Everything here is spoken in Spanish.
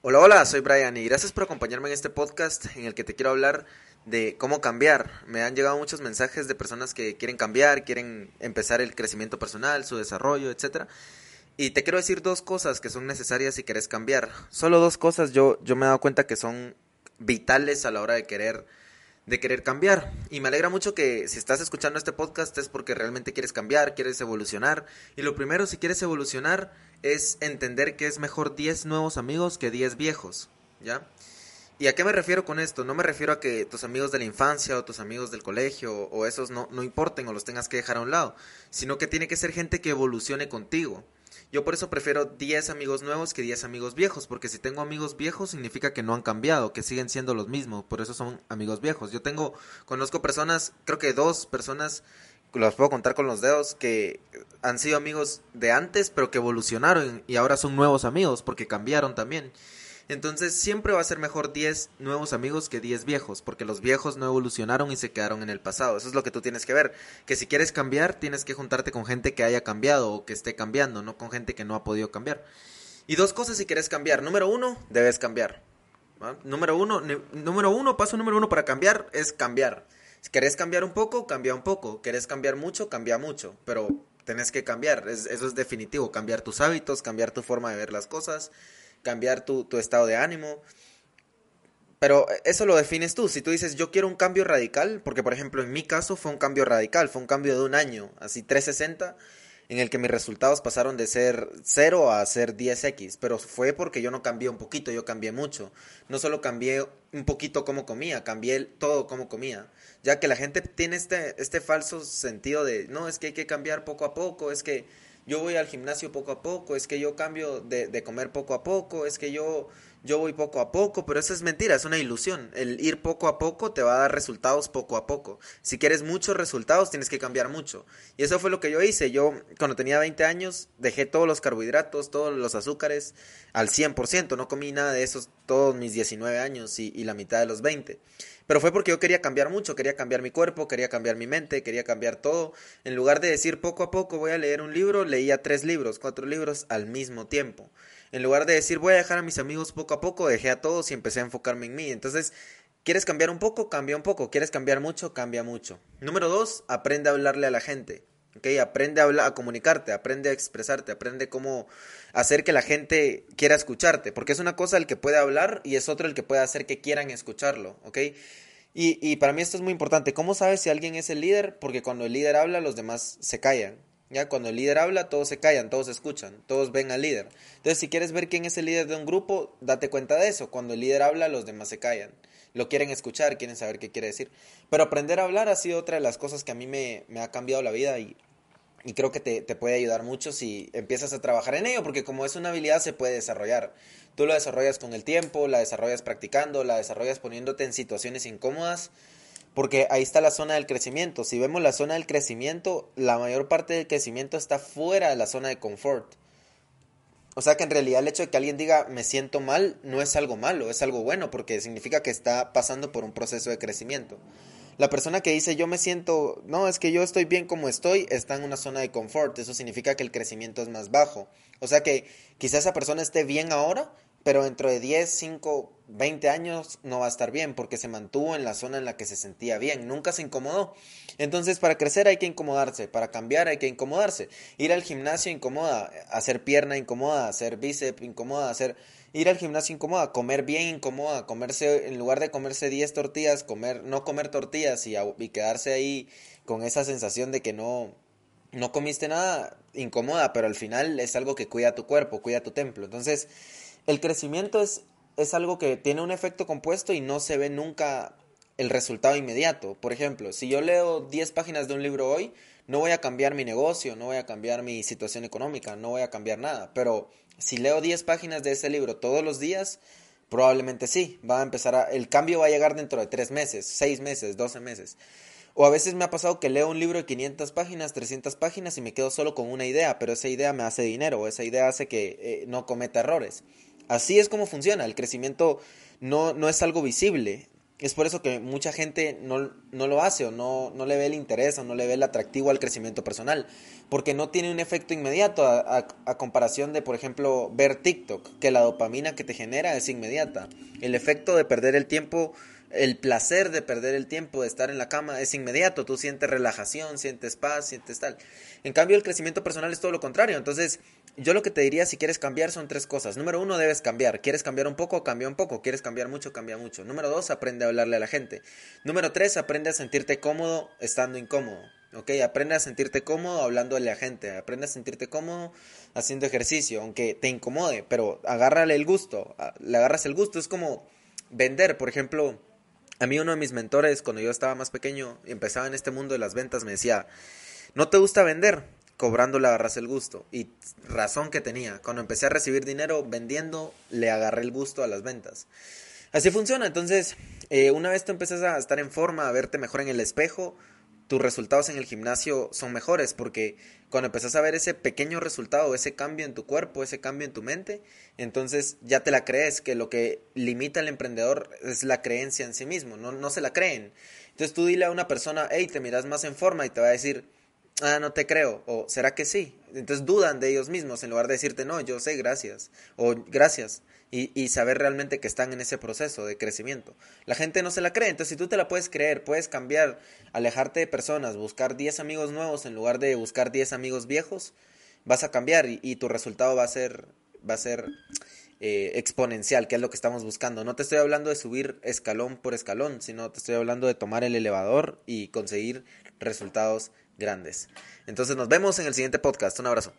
Hola, hola, soy Brian y gracias por acompañarme en este podcast en el que te quiero hablar de cómo cambiar. Me han llegado muchos mensajes de personas que quieren cambiar, quieren empezar el crecimiento personal, su desarrollo, etc. Y te quiero decir dos cosas que son necesarias si quieres cambiar. Solo dos cosas yo, yo me he dado cuenta que son vitales a la hora de querer de querer cambiar. Y me alegra mucho que si estás escuchando este podcast es porque realmente quieres cambiar, quieres evolucionar. Y lo primero, si quieres evolucionar, es entender que es mejor 10 nuevos amigos que 10 viejos, ¿ya? ¿Y a qué me refiero con esto? No me refiero a que tus amigos de la infancia o tus amigos del colegio o esos no, no importen o los tengas que dejar a un lado, sino que tiene que ser gente que evolucione contigo. Yo por eso prefiero 10 amigos nuevos que 10 amigos viejos, porque si tengo amigos viejos significa que no han cambiado, que siguen siendo los mismos, por eso son amigos viejos. Yo tengo, conozco personas, creo que dos personas, las puedo contar con los dedos, que han sido amigos de antes, pero que evolucionaron y ahora son nuevos amigos, porque cambiaron también. Entonces siempre va a ser mejor 10 nuevos amigos que 10 viejos, porque los viejos no evolucionaron y se quedaron en el pasado. Eso es lo que tú tienes que ver, que si quieres cambiar tienes que juntarte con gente que haya cambiado o que esté cambiando, no con gente que no ha podido cambiar. Y dos cosas si quieres cambiar. Número uno, debes cambiar. Número uno, número uno, paso número uno para cambiar es cambiar. Si querés cambiar un poco, cambia un poco. Querés cambiar mucho, cambia mucho. Pero tenés que cambiar, eso es definitivo. Cambiar tus hábitos, cambiar tu forma de ver las cosas cambiar tu, tu estado de ánimo. Pero eso lo defines tú. Si tú dices, yo quiero un cambio radical, porque por ejemplo en mi caso fue un cambio radical, fue un cambio de un año, así 360, en el que mis resultados pasaron de ser 0 a ser 10x, pero fue porque yo no cambié un poquito, yo cambié mucho. No solo cambié un poquito cómo comía, cambié todo cómo comía. Ya que la gente tiene este, este falso sentido de, no, es que hay que cambiar poco a poco, es que yo voy al gimnasio poco a poco, es que yo cambio de, de, comer poco a poco, es que yo, yo voy poco a poco, pero eso es mentira, es una ilusión. El ir poco a poco te va a dar resultados poco a poco. Si quieres muchos resultados, tienes que cambiar mucho. Y eso fue lo que yo hice. Yo, cuando tenía 20 años, dejé todos los carbohidratos, todos los azúcares al 100%. No comí nada de esos todos mis 19 años y, la mitad de los 20. Pero fue porque yo quería cambiar mucho, quería cambiar mi cuerpo, quería cambiar mi mente, quería cambiar todo. En lugar de decir poco a poco voy a leer un libro, leía tres libros, cuatro libros al mismo tiempo. En lugar de decir voy a dejar a mis amigos poco a poco, dejé a todos y empecé a enfocarme en mí. Entonces, ¿quieres cambiar un poco? Cambia un poco. ¿Quieres cambiar mucho? Cambia mucho. Número dos, aprende a hablarle a la gente. Okay, aprende a, hablar, a comunicarte, aprende a expresarte, aprende cómo hacer que la gente quiera escucharte, porque es una cosa el que puede hablar y es otro el que puede hacer que quieran escucharlo, ¿ok? Y, y para mí esto es muy importante. ¿Cómo sabes si alguien es el líder? Porque cuando el líder habla, los demás se callan. Ya cuando el líder habla, todos se callan, todos escuchan, todos ven al líder. Entonces, si quieres ver quién es el líder de un grupo, date cuenta de eso. Cuando el líder habla, los demás se callan. Lo quieren escuchar, quieren saber qué quiere decir. Pero aprender a hablar ha sido otra de las cosas que a mí me, ha cambiado la vida y y creo que te, te, puede ayudar mucho si empiezas a trabajar en ello, porque como es una habilidad se puede desarrollar. Tú lo desarrollas con el tiempo, la desarrollas practicando, la desarrollas poniéndote en situaciones incómodas, porque ahí está la zona del crecimiento. Si vemos la zona del crecimiento, la mayor parte del crecimiento está fuera de la zona de confort. O sea que en realidad el hecho de que alguien diga me siento mal no es algo malo, es algo bueno, porque significa que está pasando por un proceso de crecimiento. La persona que dice yo me siento, no, es que yo estoy bien como estoy, está en una zona de confort. Eso significa que el crecimiento es más bajo. O sea que quizás esa persona esté bien ahora, pero dentro de 10, 5, 20 años no va a estar bien porque se mantuvo en la zona en la que se sentía bien, nunca se incomodó. Entonces, para crecer hay que incomodarse, para cambiar hay que incomodarse. Ir al gimnasio incomoda, hacer pierna incomoda, hacer bíceps incomoda, hacer ir al gimnasio incomoda, comer bien incomoda, comerse, en lugar de comerse 10 tortillas, comer, no comer tortillas y, y quedarse ahí con esa sensación de que no, no comiste nada, incomoda, pero al final es algo que cuida tu cuerpo, cuida tu templo. Entonces, el crecimiento es, es algo que tiene un efecto compuesto y no se ve nunca el resultado inmediato. Por ejemplo, si yo leo 10 páginas de un libro hoy, no voy a cambiar mi negocio, no voy a cambiar mi situación económica, no voy a cambiar nada, pero Si leo 10 páginas de ese libro todos los días, probablemente sí, va a empezar a, el cambio va a llegar dentro de 3 meses, 6 meses, 12 meses. O a veces me ha pasado que leo un libro de 500 páginas, 300 páginas y me quedo solo con una idea, pero esa idea me hace dinero, esa idea hace que eh, no cometa errores. Así es como funciona, el crecimiento no, no es algo visible. Es por eso que mucha gente no, no lo hace o no, no, le ve el interés o no le ve el atractivo al crecimiento personal, porque no tiene un efecto inmediato a, a, comparación de, por ejemplo, ver TikTok, que la dopamina que te genera es inmediata. El efecto de perder el tiempo el placer de perder el tiempo, de estar en la cama, es inmediato. Tú sientes relajación, sientes paz, sientes tal. En cambio, el crecimiento personal es todo lo contrario. Entonces, yo lo que te diría si quieres cambiar son tres cosas. Número uno, debes cambiar. ¿Quieres cambiar un poco? Cambia un poco. ¿Quieres cambiar mucho? Cambia mucho. Número dos, aprende a hablarle a la gente. Número tres, aprende a sentirte cómodo estando incómodo. ¿ok? Aprende a sentirte cómodo hablando a la gente, aprende a sentirte cómodo haciendo ejercicio, aunque te incomode, pero agárrale el gusto, le agarras el gusto, es como vender, por ejemplo, a mí uno de mis mentores, cuando yo estaba más pequeño y empezaba en este mundo de las ventas, me decía, no te gusta vender, cobrando le agarras el gusto. Y razón que tenía, cuando empecé a recibir dinero vendiendo, le agarré el gusto a las ventas. Así funciona, entonces, eh, una vez tú empiezas a estar en forma, a verte mejor en el espejo, tus resultados en el gimnasio son mejores porque cuando empezás a ver ese pequeño resultado, ese cambio en tu cuerpo, ese cambio en tu mente, entonces ya te la crees que lo que limita al emprendedor es la creencia en sí mismo, no, no se la creen. Entonces tú dile a una persona, hey, te miras más en forma y te va a decir, ah, no te creo, o será que sí. Entonces dudan de ellos mismos en lugar de decirte, no, yo sé, gracias, o gracias, y, y, saber realmente que están en ese proceso de crecimiento. La gente no se la cree, entonces si tú te la puedes creer, puedes cambiar, alejarte de personas, buscar 10 amigos nuevos en lugar de buscar 10 amigos viejos, vas a cambiar y, tu resultado va a ser, va a ser eh, exponencial, que es lo que estamos buscando. No te estoy hablando de subir escalón por escalón, sino te estoy hablando de tomar el elevador y conseguir resultados grandes. Entonces nos vemos en el siguiente podcast. Un abrazo.